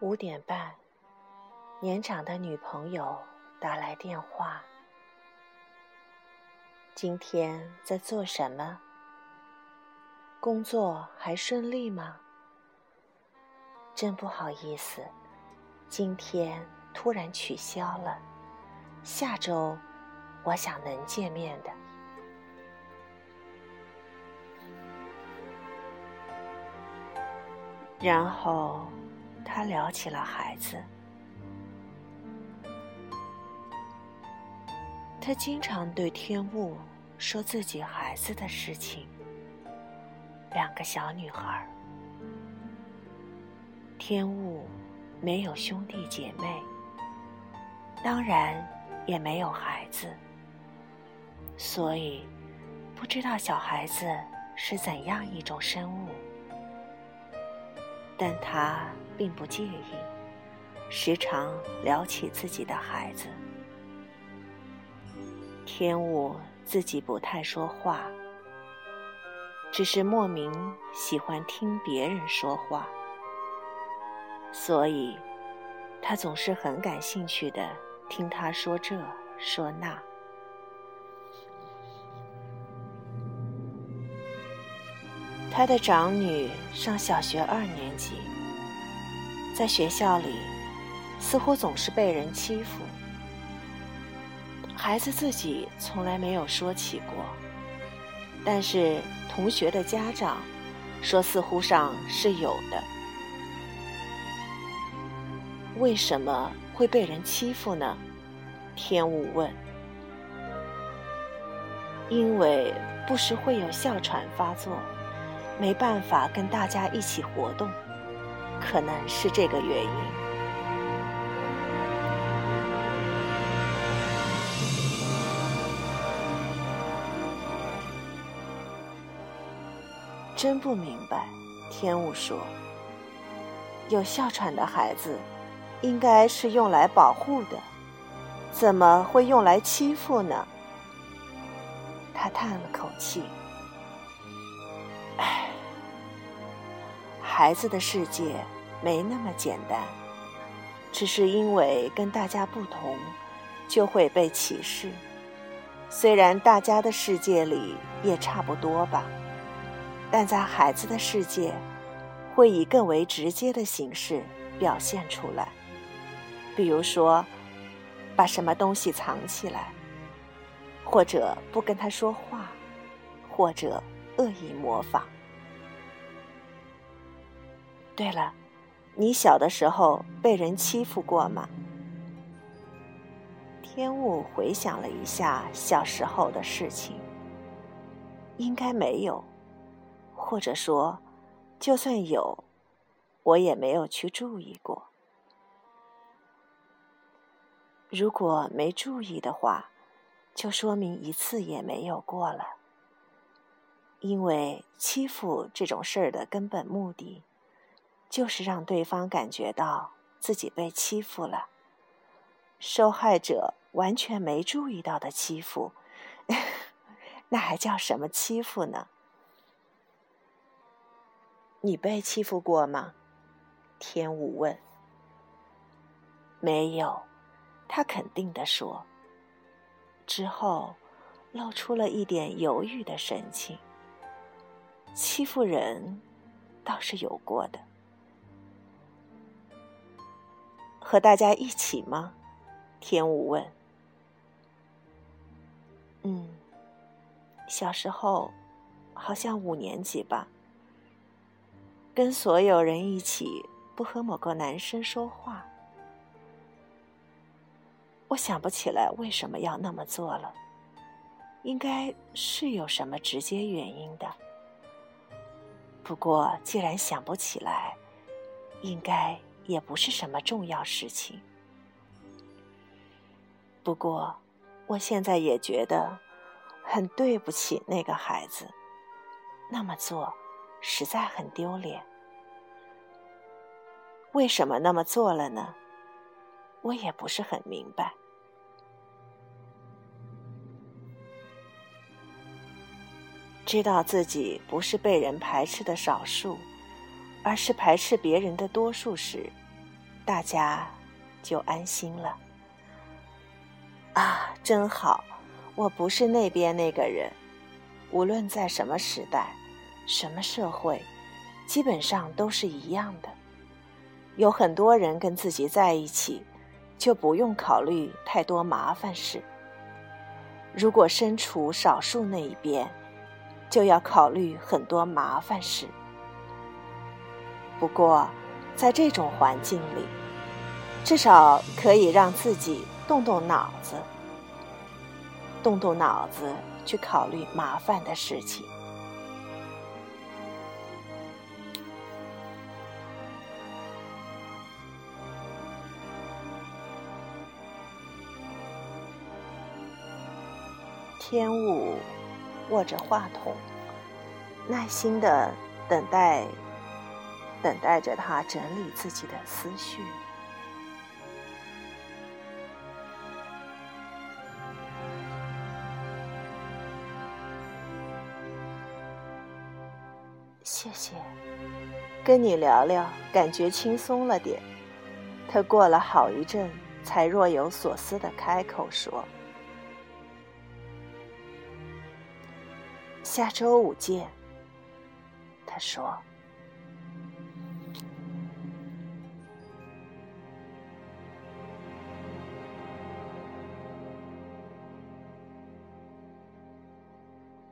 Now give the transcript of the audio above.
五点半，年长的女朋友打来电话。今天在做什么？工作还顺利吗？真不好意思，今天突然取消了。下周我想能见面的。然后。他聊起了孩子，他经常对天雾说自己孩子的事情。两个小女孩，天雾没有兄弟姐妹，当然也没有孩子，所以不知道小孩子是怎样一种生物。但他并不介意，时常聊起自己的孩子。天雾自己不太说话，只是莫名喜欢听别人说话，所以他总是很感兴趣的听他说这说那。他的长女上小学二年级，在学校里似乎总是被人欺负。孩子自己从来没有说起过，但是同学的家长说似乎上是有的。为什么会被人欺负呢？天武问。因为不时会有哮喘发作。没办法跟大家一起活动，可能是这个原因。真不明白，天雾说：“有哮喘的孩子，应该是用来保护的，怎么会用来欺负呢？”他叹了口气。孩子的世界没那么简单，只是因为跟大家不同，就会被歧视。虽然大家的世界里也差不多吧，但在孩子的世界，会以更为直接的形式表现出来。比如说，把什么东西藏起来，或者不跟他说话，或者恶意模仿。对了，你小的时候被人欺负过吗？天雾回想了一下小时候的事情，应该没有，或者说，就算有，我也没有去注意过。如果没注意的话，就说明一次也没有过了。因为欺负这种事儿的根本目的。就是让对方感觉到自己被欺负了，受害者完全没注意到的欺负，那还叫什么欺负呢？你被欺负过吗？天武问。没有，他肯定的说。之后，露出了一点犹豫的神情。欺负人，倒是有过的。和大家一起吗？天武问。嗯，小时候，好像五年级吧。跟所有人一起，不和某个男生说话。我想不起来为什么要那么做了，应该是有什么直接原因的。不过既然想不起来，应该。也不是什么重要事情。不过，我现在也觉得很对不起那个孩子，那么做实在很丢脸。为什么那么做了呢？我也不是很明白。知道自己不是被人排斥的少数。而是排斥别人的多数时，大家就安心了。啊，真好！我不是那边那个人。无论在什么时代、什么社会，基本上都是一样的。有很多人跟自己在一起，就不用考虑太多麻烦事。如果身处少数那一边，就要考虑很多麻烦事。不过，在这种环境里，至少可以让自己动动脑子，动动脑子去考虑麻烦的事情。天武握着话筒，耐心的等待，等待着他整理自己的思绪。谢谢，跟你聊聊，感觉轻松了点。他过了好一阵，才若有所思的开口说。下周五见。他说。